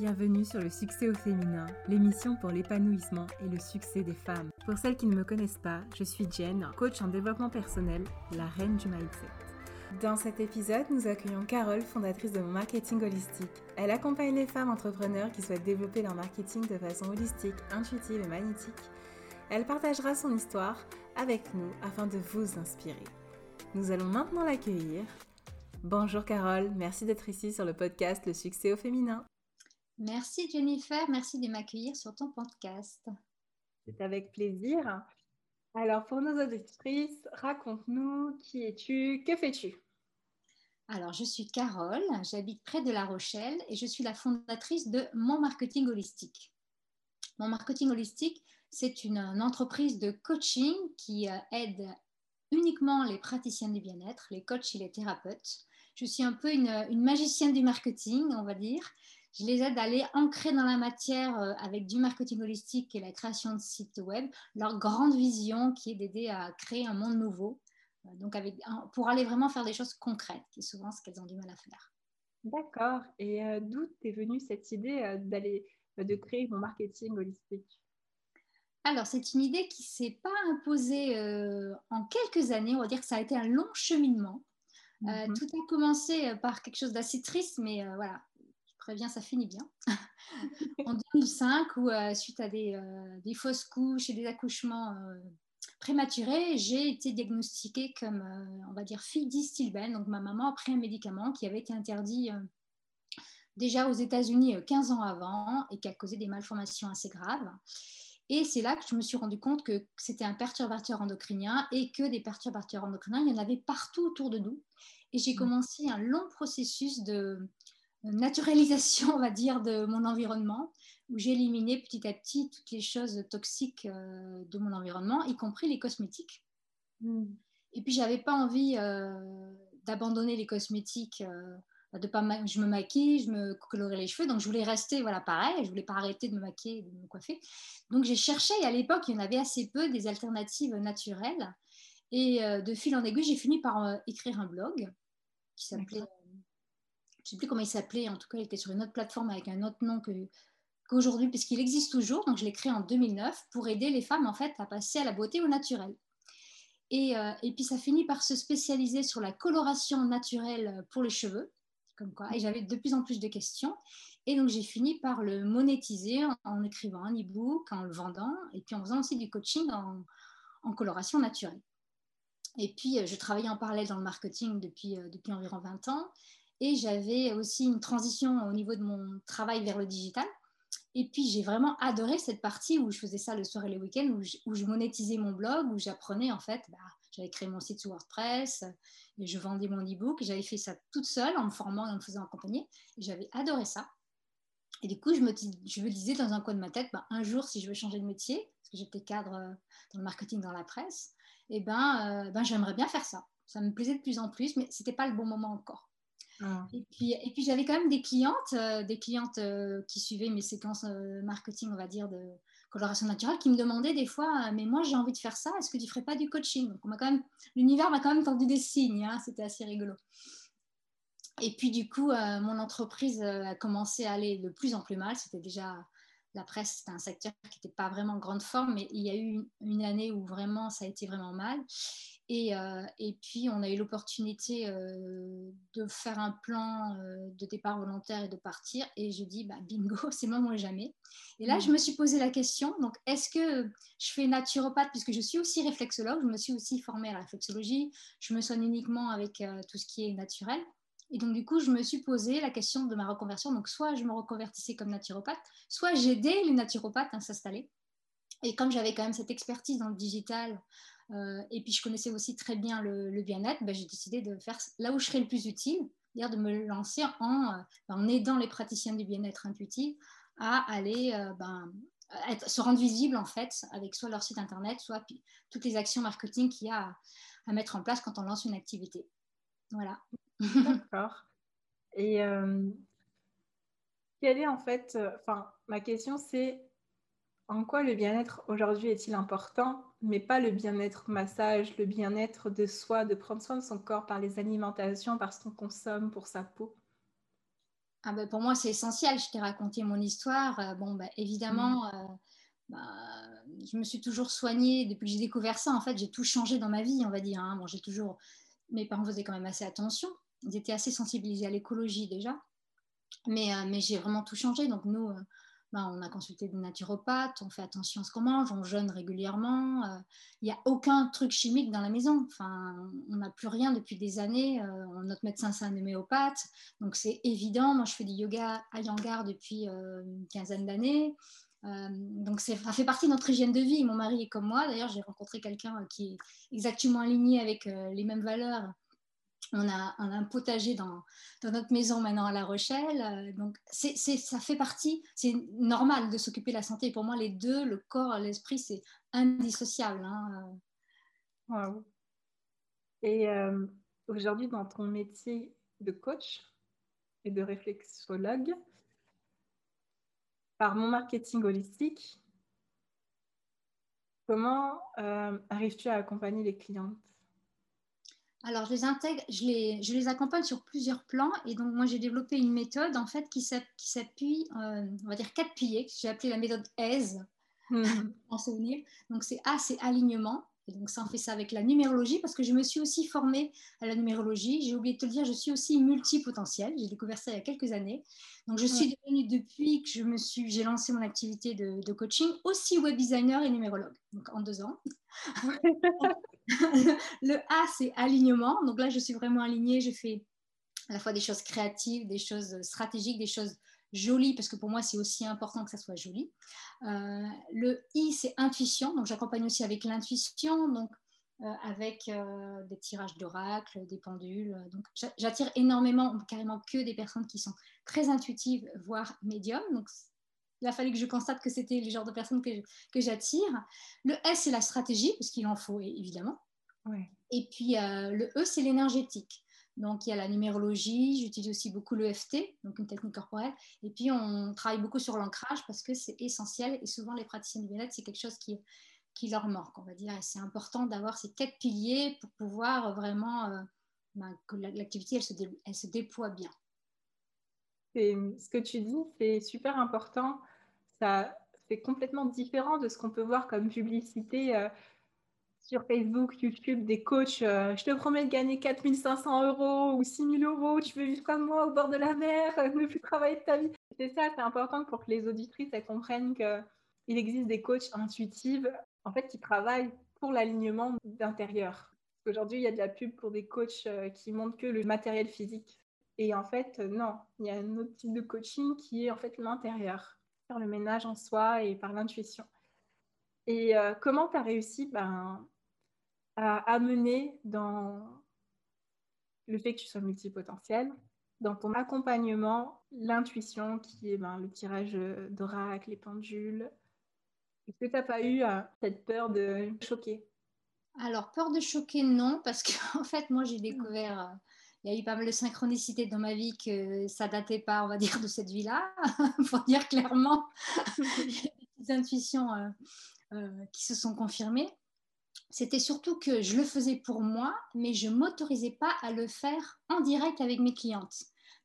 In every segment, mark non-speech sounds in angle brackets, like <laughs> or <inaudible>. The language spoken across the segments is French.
Bienvenue sur le succès au féminin, l'émission pour l'épanouissement et le succès des femmes. Pour celles qui ne me connaissent pas, je suis Jen, coach en développement personnel, la reine du mindset. Dans cet épisode, nous accueillons Carole, fondatrice de mon marketing holistique. Elle accompagne les femmes entrepreneurs qui souhaitent développer leur marketing de façon holistique, intuitive et magnétique. Elle partagera son histoire avec nous afin de vous inspirer. Nous allons maintenant l'accueillir. Bonjour Carole, merci d'être ici sur le podcast Le succès au féminin. Merci Jennifer, merci de m'accueillir sur ton podcast. C'est avec plaisir. Alors pour nos auditrices, raconte-nous qui es-tu, que fais-tu? Alors je suis Carole, j'habite près de La Rochelle et je suis la fondatrice de Mon Marketing Holistique. Mon Marketing Holistique, c'est une, entreprise de coaching qui euh, aide uniquement les praticiens du bien-être, les coachs et les thérapeutes. Je suis un peu une, une magicienne du marketing, on va dire je les aide à aller ancrer dans la matière euh, avec du marketing holistique et la création de sites web, leur grande vision qui est d'aider à créer un monde nouveau, euh, donc avec, pour aller vraiment faire des choses concrètes, qui est souvent ce qu'elles ont du mal à faire. D'accord. Et euh, d'où est venue cette idée d'aller de créer mon marketing holistique? Alors, c'est une idée qui ne s'est pas imposée en quelques années. On va dire que ça a été un long cheminement. Mhm. tout a commencé par quelque chose d'assez triste, mais voilà, ça finit bien. <laughs> en 2005, où euh, suite à euh, des, fausses couches et des accouchements euh, prématurés, j'ai été diagnostiquée comme, on va dire, fille d'Istilben. Donc ma maman a pris un médicament qui avait été interdit déjà aux États-Unis 15 ans avant et qui a causé des malformations assez graves. Et c'est là que je me suis rendu compte que c'était un perturbateur endocrinien et que des perturbateurs endocriniens, il y en avait partout autour de nous. Et j'ai mmh. commencé un long processus de, naturalisation, on va dire, de mon environnement, où j'ai éliminé petit à petit toutes les choses toxiques euh, de mon environnement, y compris les cosmétiques. Hmm. Et puis, j'avais pas envie euh, d'abandonner les cosmétiques. Euh, de pas je me maquille, je me colorais les cheveux, donc je voulais rester voilà pareil, je voulais pas arrêter de me maquiller, de me coiffer. Donc j'ai cherché, et à l'époque il y en avait assez peu des alternatives naturelles, et de fil en aiguille j'ai fini par écrire un blog qui s'appelait sais plus comment il s'appelait, en tout cas, il était sur une autre plateforme avec un autre nom qu'aujourd'hui, puisqu'il existe toujours. Donc, je l'ai créé en 2009 pour aider les femmes, en fait, à passer à la beauté au naturel. Et, euh, et puis, ça finit par se spécialiser sur la coloration naturelle pour les cheveux, comme quoi. Et j'avais de plus en plus de questions. Et donc, j'ai fini par le monétiser en, écrivant un e-book, en le vendant, et puis en faisant aussi du coaching en, en coloration naturelle. Et puis, euh, je travaillais en parallèle dans le marketing depuis, euh, depuis environ 20 ans. Et j'avais aussi une transition au niveau de mon travail vers le digital. Et puis, j'ai vraiment adoré cette partie où je faisais ça le soir et le week-end, où, où, je monétisais mon blog, où j'apprenais en fait. Bah, j'avais créé mon site sur WordPress, et je vendais mon e-book. J'avais fait ça toute seule en me formant et en me faisant accompagner. J'avais adoré ça. Et du coup, je me, disais dans un coin de ma tête, bah, un jour, si je veux changer de métier, parce que j'étais cadre euh, dans le marketing, dans la presse, eh ben, euh, ben j'aimerais bien faire ça. Ça me plaisait de plus en plus, mais ce n'était pas le bon moment encore. Ah. Et puis, et puis j'avais quand même des clientes, euh, des clientes euh, qui suivaient mes séquences euh, marketing, on va dire, de coloration naturelle, qui me demandaient des fois, mais moi j'ai envie de faire ça, est-ce que tu ferais pas du coaching? Donc, quand même, l'univers m'a quand même tendu des signes, hein, c'était assez rigolo. Et puis du coup, mon entreprise a commencé à aller de plus en plus mal. C'était déjà la presse, c'était un secteur qui n'était pas vraiment en grande forme, mais il y a eu une, année où vraiment ça a été vraiment mal. Et, euh, et puis, on a eu l'opportunité euh, de faire un plan euh, de départ volontaire et de partir. Et je dis, bah, bingo, <laughs> c'est moi, moi jamais. Et là, je me suis posé la question, donc, est-ce que je fais naturopathe, puisque je suis aussi réflexologue, je me suis aussi formée à la réflexologie, je me soigne uniquement avec tout ce qui est naturel. Et donc, du coup, je me suis posé la question de ma reconversion. Donc, soit je me reconvertissais comme naturopathe, soit j'aidais les naturopathes à s'installer. Et comme j'avais quand même cette expertise dans le digital, euh, et puis je connaissais aussi très bien le, bien-être, ben, j'ai décidé de faire là où je serais le plus utile, c'est-à-dire de me lancer en, euh, aidant les praticiens du bien-être intuitif à aller euh, ben, se rendre visible en fait avec soit leur site internet, soit toutes les actions marketing qu'il y a à, mettre en place quand on lance une activité. Voilà. <laughs> D'accord. Et quelle est en fait, enfin, ma question c'est en quoi le bien-être aujourd'hui est-il important, mais pas le bien-être massage, le bien-être de soi, de prendre soin de son corps par les alimentations, par ce qu'on consomme pour sa peau? Ah ben, Pour moi, c'est essentiel. Je t'ai raconté mon histoire. bon, ben, évidemment, mmh. bah, je me suis toujours soignée depuis que j'ai découvert ça. En fait, j'ai tout changé dans ma vie, on va dire. Hein. Bon, j'ai toujours... Mes parents faisaient quand même assez attention. Ils étaient assez sensibilisés à l'écologie déjà. Mais, mais j'ai vraiment tout changé. Donc, nous, ben, on a consulté des naturopathes, on fait attention à ce qu'on mange, on jeûne régulièrement. Il euh, n'y a aucun truc chimique dans la maison. Enfin, on n'a plus rien depuis des années. Euh, notre médecin, c'est un homéopathe. Donc, c'est évident. Moi, je fais du yoga à Yangar depuis euh, une quinzaine d'années. donc, ça fait partie de notre hygiène de vie. Mon mari est comme moi. D'ailleurs, j'ai rencontré quelqu'un qui est exactement aligné avec les mêmes valeurs on a, un potager dans, notre maison maintenant à La Rochelle. Euh, donc, c'est, ça fait partie, c'est normal de s'occuper de la santé. Pour moi, les deux, le corps et l'esprit, c'est indissociable. Hein. Wow. Et euh, aujourd'hui, dans ton métier de coach et de réflexologue, par mon marketing holistique, comment euh, arrives-tu à accompagner les clientes? Alors, je les intègre, je les, je les accompagne sur plusieurs plans. Et donc, moi, j'ai développé une méthode, en fait, qui s'appuie, euh, on va dire, quatre piliers, que j'ai appelé la méthode AISE, mmh. <laughs> en souvenir. Donc, c'est A, c'est alignement. Et donc, ça, on fait ça avec la numérologie, parce que je me suis aussi formée à la numérologie. J'ai oublié de te le dire, je suis aussi multipotentielle. J'ai découvert ça il y a quelques années. Donc, je suis devenue, depuis que je me suis, j'ai lancé mon activité de, de, coaching, aussi web designer et numérologue. Donc, en deux ans. <laughs> le A, c'est alignement. Donc là, je suis vraiment alignée. Je fais à la fois des choses créatives, des choses stratégiques, des choses jolies, parce que pour moi, c'est aussi important que ça soit joli. Euh, le I, c'est intuition. Donc j'accompagne aussi avec l'intuition. Donc euh, avec euh, des tirages d'oracle, des pendules. Donc, j'attire énormément, carrément que des personnes qui sont très intuitives, voire médiums. Donc, il a fallu que je constate que c'était le genre de personnes que, j'attire. Le S, c'est la stratégie, parce qu'il en faut évidemment. Et puis le E, c'est l'énergétique. Donc il y a la numérologie, j'utilise aussi beaucoup l'EFT, donc une technique corporelle. Et puis on travaille beaucoup sur l'ancrage parce que c'est essentiel. Et souvent les praticiens du bien-être, c'est quelque chose qui, qui leur manque, on va dire. Et c'est important d'avoir ces quatre piliers pour pouvoir vraiment euh, ben, que l'activité, elle se, elle se déploie bien. Et ce que tu dis, c'est super important c'est complètement différent de ce qu'on peut voir comme publicité euh, sur Facebook, YouTube, des coachs. Euh, je te promets de gagner 4500 euros ou 6000 euros. Tu veux vivre comme moi au bord de la mer, euh, <laughs> ne plus travailler de ta vie. C'est ça, c'est important pour que les auditrices elles comprennent qu'il existe des coachs intuitifs en fait, qui travaillent pour l'alignement d'intérieur. Aujourd'hui, il y a de la pub pour des coachs qui montrent que le matériel physique. Et en fait, non, il y a un autre type de coaching qui est en fait l'intérieur le ménage en soi et par l'intuition. Et euh, comment tu as réussi ben, à amener dans le fait que tu sois multipotentiel, dans ton accompagnement, l'intuition qui est ben, le tirage d'oracle, les pendules? Est-ce que tu n'as pas eu euh, cette peur de choquer? Alors, peur de choquer, non, parce qu'en <laughs> fait, moi, j'ai découvert euh, il y a eu pas mal de synchronicité dans ma vie que ça datait pas, on va <laughs> dire, de cette vie-là, <laughs> pour dire clairement. des intuitions euh, euh, qui se sont confirmées. C'était surtout que je le faisais pour moi, mais je m'autorisais pas à le faire en direct avec mes clientes.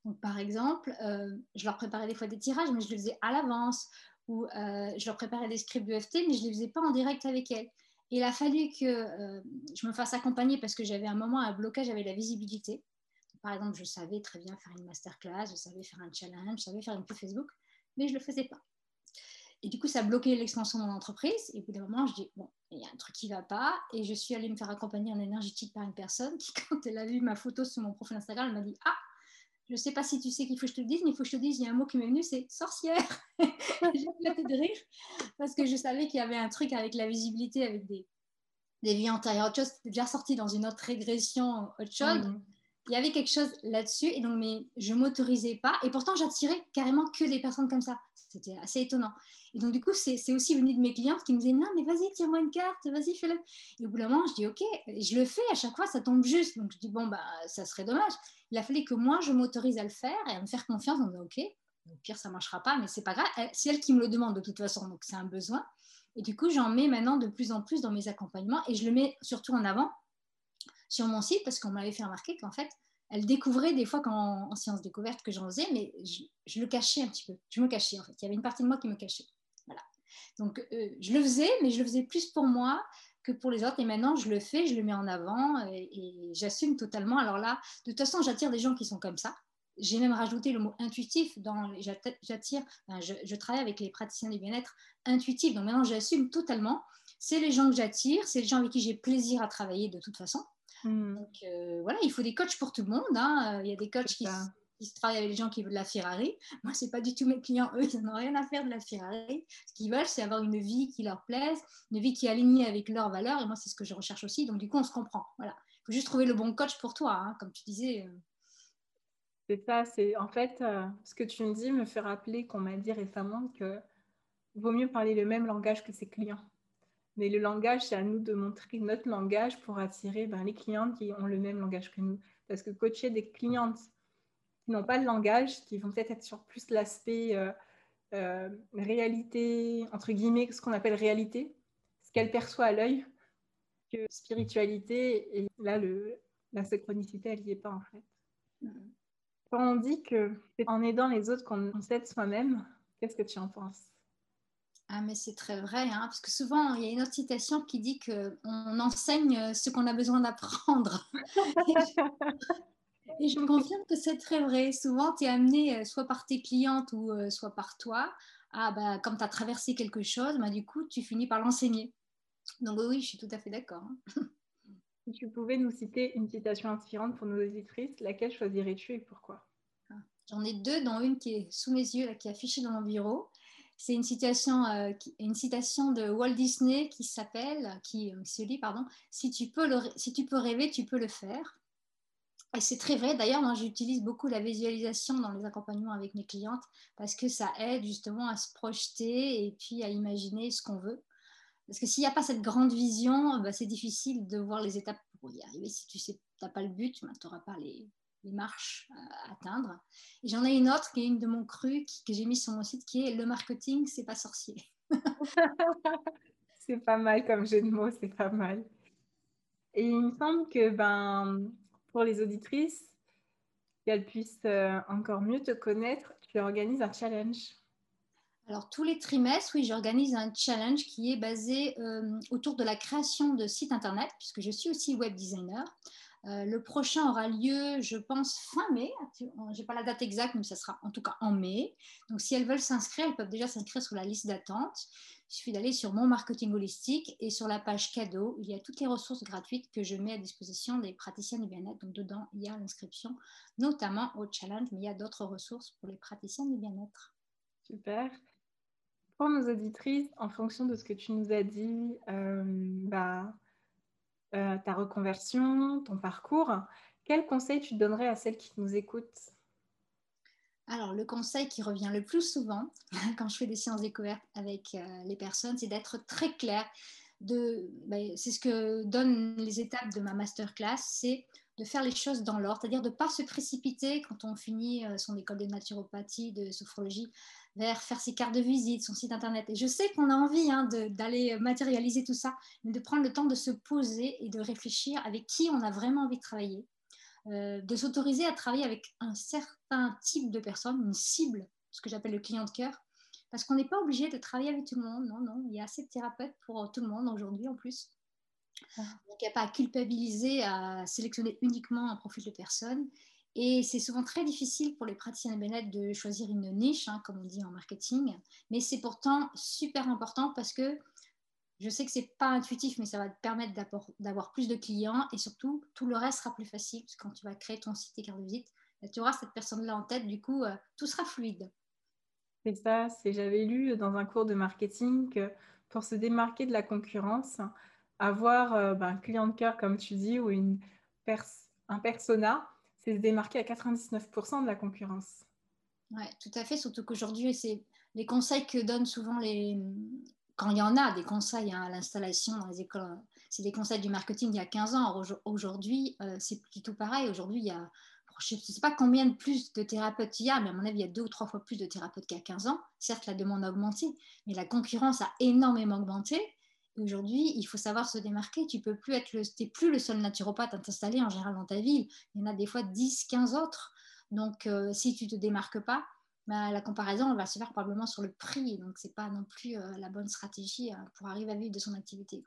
Donc, par exemple, euh, je leur préparais des fois des tirages, mais je le faisais à l'avance, ou je leur préparais des scripts FT, mais je ne les faisais pas en direct avec elles. il a fallu que je me fasse accompagner parce que j'avais un moment un blocage, j'avais la visibilité. Par exemple, je savais très bien faire une masterclass, je savais faire un challenge, je savais faire une pub Facebook, mais je ne le faisais pas. Et du coup, ça a bloqué l'expansion de mon entreprise. Et au bout d'un moment, je dis, bon, il y a un truc qui ne va pas. Et je suis allée me faire accompagner en énergétique par une personne qui, <laughs> quand elle a vu ma photo sur mon profil Instagram, elle m'a dit, ah, je ne sais pas si tu sais qu'il faut que je te le dise, mais il faut que je te dise, il y a un mot qui m'est venu, c'est sorcière. <laughs> J'ai éclaté de rire parce que je savais qu'il y avait un truc avec la visibilité, avec des, des vies antérieures, autre chose. C'était déjà sorti dans une autre régression, autre chose. Il y avait quelque chose là-dessus et donc mais je m'autorisais pas et pourtant j'attirais carrément que des personnes comme ça. C'était assez étonnant. Et donc du coup c'est aussi venu de mes clientes qui me disaient non mais vas-y tire-moi une carte vas-y fais-le. Et au bout d'un moment je dis ok je le fais à chaque fois ça tombe juste. Donc je dis bon bah ça serait dommage. Il a fallu que moi je m'autorise à le faire et à me faire confiance en disant ok au pire ça marchera pas mais c'est pas grave. C'est elle qui me le demande de toute façon donc c'est un besoin. Et du coup j'en mets maintenant de plus en plus dans mes accompagnements et je le mets surtout en avant sur mon site parce qu'on m'avait fait remarquer qu'en fait, elle découvrait des fois quand, en séance découverte que j'en faisais, mais je, le cachais un petit peu. Je me cachais en fait. Il y avait une partie de moi qui me cachait. Voilà. Donc euh, je le faisais, mais je le faisais plus pour moi que pour les autres. Et maintenant, je le fais, je le mets en avant et, j'assume totalement. Alors là, de toute façon, j'attire des gens qui sont comme ça. J'ai même rajouté le mot intuitif dans j'attire, je, je, travaille avec les praticiens du bien-être intuitifs. Donc maintenant, j'assume totalement. C'est les gens que j'attire, c'est les gens avec qui j'ai plaisir à travailler de toute façon. Hmm. Donc euh, voilà, il faut des coachs pour tout le monde. Hein. Il y a des coachs qui, qui, travaillent avec les gens qui veulent la Ferrari. Moi, c'est pas du tout mes clients. Eux, ils n'ont rien à faire de la Ferrari. Ce qu'ils veulent, c'est avoir une vie qui leur plaise, une vie qui est alignée avec leurs valeurs. Et moi, c'est ce que je recherche aussi. Donc du coup, on se comprend. Voilà. Il faut juste trouver le bon coach pour toi, hein, comme tu disais. Euh. C'est ça. C'est en fait euh, ce que tu me dis me fait rappeler qu'on m'a dit récemment que vaut mieux parler le même langage que ses clients. Mais le langage, c'est à nous de montrer notre langage pour attirer ben, les clientes qui ont le même langage que nous. Parce que coacher des clientes qui n'ont pas de langage, qui vont peut-être être sur plus l'aspect euh, euh, réalité, entre guillemets, ce qu'on appelle réalité, ce qu'elle perçoit à l'œil, que spiritualité, et là, le, la synchronicité, elle n'y est pas en fait. Mm-hmm. Quand on dit que c'est en aidant les autres qu'on s'aide soi-même, qu'est-ce que tu en penses? Ah, mais c'est très vrai, hein, parce que souvent, il y a une autre citation qui dit qu'on enseigne ce qu'on a besoin d'apprendre. <laughs> et je me confirme que c'est très vrai. Souvent, tu es amené, euh, soit par tes clientes ou euh, soit par toi, à, bah, comme tu as traversé quelque chose, bah, du coup, tu finis par l'enseigner. Donc oui, je suis tout à fait d'accord. Hein. si tu pouvais nous citer une citation inspirante pour nos auditrices, laquelle choisirais-tu et pourquoi? Ah, J'en ai deux, dont une qui est sous mes yeux, qui est affichée dans mon bureau. C'est une citation, euh, une citation de Walt Disney qui s'appelle, qui euh, se dit, pardon, si tu, peux le, si tu peux rêver, tu peux le faire. Et c'est très vrai. D'ailleurs, moi, j'utilise beaucoup la visualisation dans les accompagnements avec mes clientes parce que ça aide justement à se projeter et puis à imaginer ce qu'on veut. Parce que s'il n'y a pas cette grande vision, bah, c'est difficile de voir les étapes pour y arriver. Si tu sais, n'as pas le but, bah, tu n'auras pas les, les marches à atteindre. Et j'en ai une autre qui est une de mon cru que j'ai mis sur mon site qui est le marketing, c'est pas sorcier. <laughs> c'est pas mal comme jeu de mots, c'est pas mal. Et il me semble que ben, pour les auditrices, qu'elles puissent euh, encore mieux te connaître, tu organises un challenge. Alors tous les trimestres, oui, j'organise un challenge qui est basé euh, autour de la création de sites internet, puisque je suis aussi web designer. Euh, le prochain aura lieu, je pense, fin mai. Je n'ai pas la date exacte, mais ça sera en tout cas en mai. Donc, si elles veulent s'inscrire, elles peuvent déjà s'inscrire sur la liste d'attente. Il suffit d'aller sur mon marketing holistique et sur la page cadeau, il y a toutes les ressources gratuites que je mets à disposition des praticiens du bien-être. Donc, dedans, il y a l'inscription, notamment au challenge, mais il y a d'autres ressources pour les praticiens du bien-être. Super. Pour nos auditrices, en fonction de ce que tu nous as dit, euh, bah, euh, ta reconversion, ton parcours, quel conseil tu donnerais à celles qui nous écoutent? Alors, le conseil qui revient le plus souvent <laughs> quand je fais des séances découvertes avec euh, les personnes, c'est d'être très clair. Ben, c'est ce que donnent les étapes de ma masterclass, c'est de faire les choses dans l'ordre, c'est-à-dire de ne pas se précipiter quand on finit euh, son école de naturopathie, de sophrologie, vers faire ses cartes de visite, son site internet. Et je sais qu'on a envie hein, d'aller matérialiser tout ça, mais de prendre le temps de se poser et de réfléchir avec qui on a vraiment envie de travailler, euh, de s'autoriser à travailler avec un certain type de personnes, une cible, ce que j'appelle le client de cœur, parce qu'on n'est pas obligé de travailler avec tout le monde. Non, non, il y a assez de thérapeutes pour tout le monde aujourd'hui en plus. Donc, il n'y a pas à culpabiliser, à sélectionner uniquement un profil de personne. Et c'est souvent très difficile pour les praticiens bien-être de choisir une niche, hein, comme on dit en marketing, mais c'est pourtant super important parce que je sais que c'est pas intuitif, mais ça va te permettre d'avoir plus de clients et surtout tout le reste sera plus facile parce que quand tu vas créer ton site et carte de visite, bah, tu auras cette personne-là en tête, du coup euh, tout sera fluide. C'est ça, j'avais lu dans un cours de marketing que pour se démarquer de la concurrence, avoir euh, bah, un client de cœur comme tu dis ou un persona c'est se démarquer à 99% de la concurrence. Oui, tout à fait, surtout qu'aujourd'hui, c'est les conseils que donnent souvent les... Quand il y en a des conseils hein, à l'installation dans les écoles, c'est des conseils du marketing il y a 15 ans. Aujourd'hui, euh, c'est plutôt pareil. Aujourd'hui, il y a, je ne sais pas combien de plus de thérapeutes il y a, mais à mon avis, il y a deux ou trois fois plus de thérapeutes qu'il y a 15 ans. Certes, la demande a augmenté, mais la concurrence a énormément augmenté. Aujourd'hui, il faut savoir se démarquer. Tu peux plus être le, es plus le seul naturopathe à t'installer en général dans ta ville. Il y en a des fois 10, 15 autres. Donc, euh, si tu te démarques pas, bah, la comparaison elle va se faire probablement sur le prix. Donc, c'est pas non plus euh, la bonne stratégie euh, pour arriver à vivre de son activité.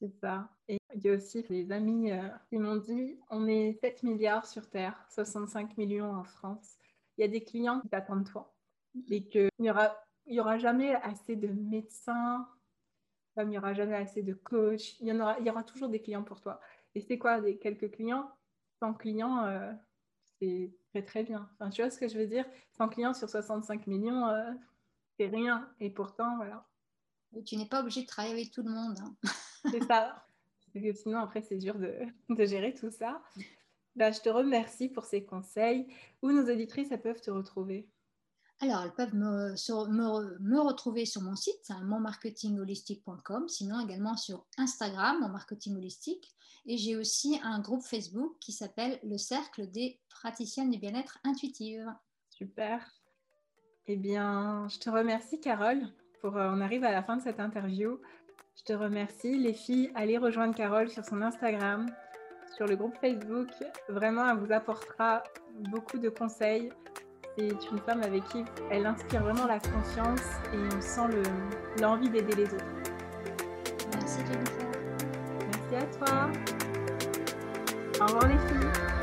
C'est ça. Et il y a aussi des amis qui m'ont dit on est 7 milliards sur Terre, 65 millions en France. Il y a des clients qui t'attendent toi et qu'il n'y aura, y aura jamais assez de médecins il n'y aura jamais assez de coach, il y, en aura, il y aura toujours des clients pour toi. Et c'est quoi, des quelques clients? 100 clients, euh, c'est très très bien. Enfin, tu vois ce que je veux dire? 100 clients sur 65 millions, euh, c'est rien. Et pourtant, voilà. tu n'es pas obligé de travailler avec tout le monde. Hein. <laughs> c'est ça. que sinon, après, c'est dur de, de, gérer tout ça. Bah, je te remercie pour ces conseils. Où nos auditrices elles peuvent te retrouver? Alors, elles peuvent me, retrouver sur mon site, monmarketingholistique.com, sinon également sur Instagram, mon marketing holistique. Et j'ai aussi un groupe Facebook qui s'appelle le Cercle des praticiennes du bien-être intuitive. Super. Eh bien, je te remercie, Carole. Pour, euh, on arrive à la fin de cette interview. Je te remercie. Les filles, allez rejoindre Carole sur son Instagram, sur le groupe Facebook. Vraiment, elle vous apportera beaucoup de conseils c'est une femme avec qui elle inspire vraiment la confiance et on sent l'envie d'aider les autres. Merci Jennifer. Merci à toi. Au revoir les filles.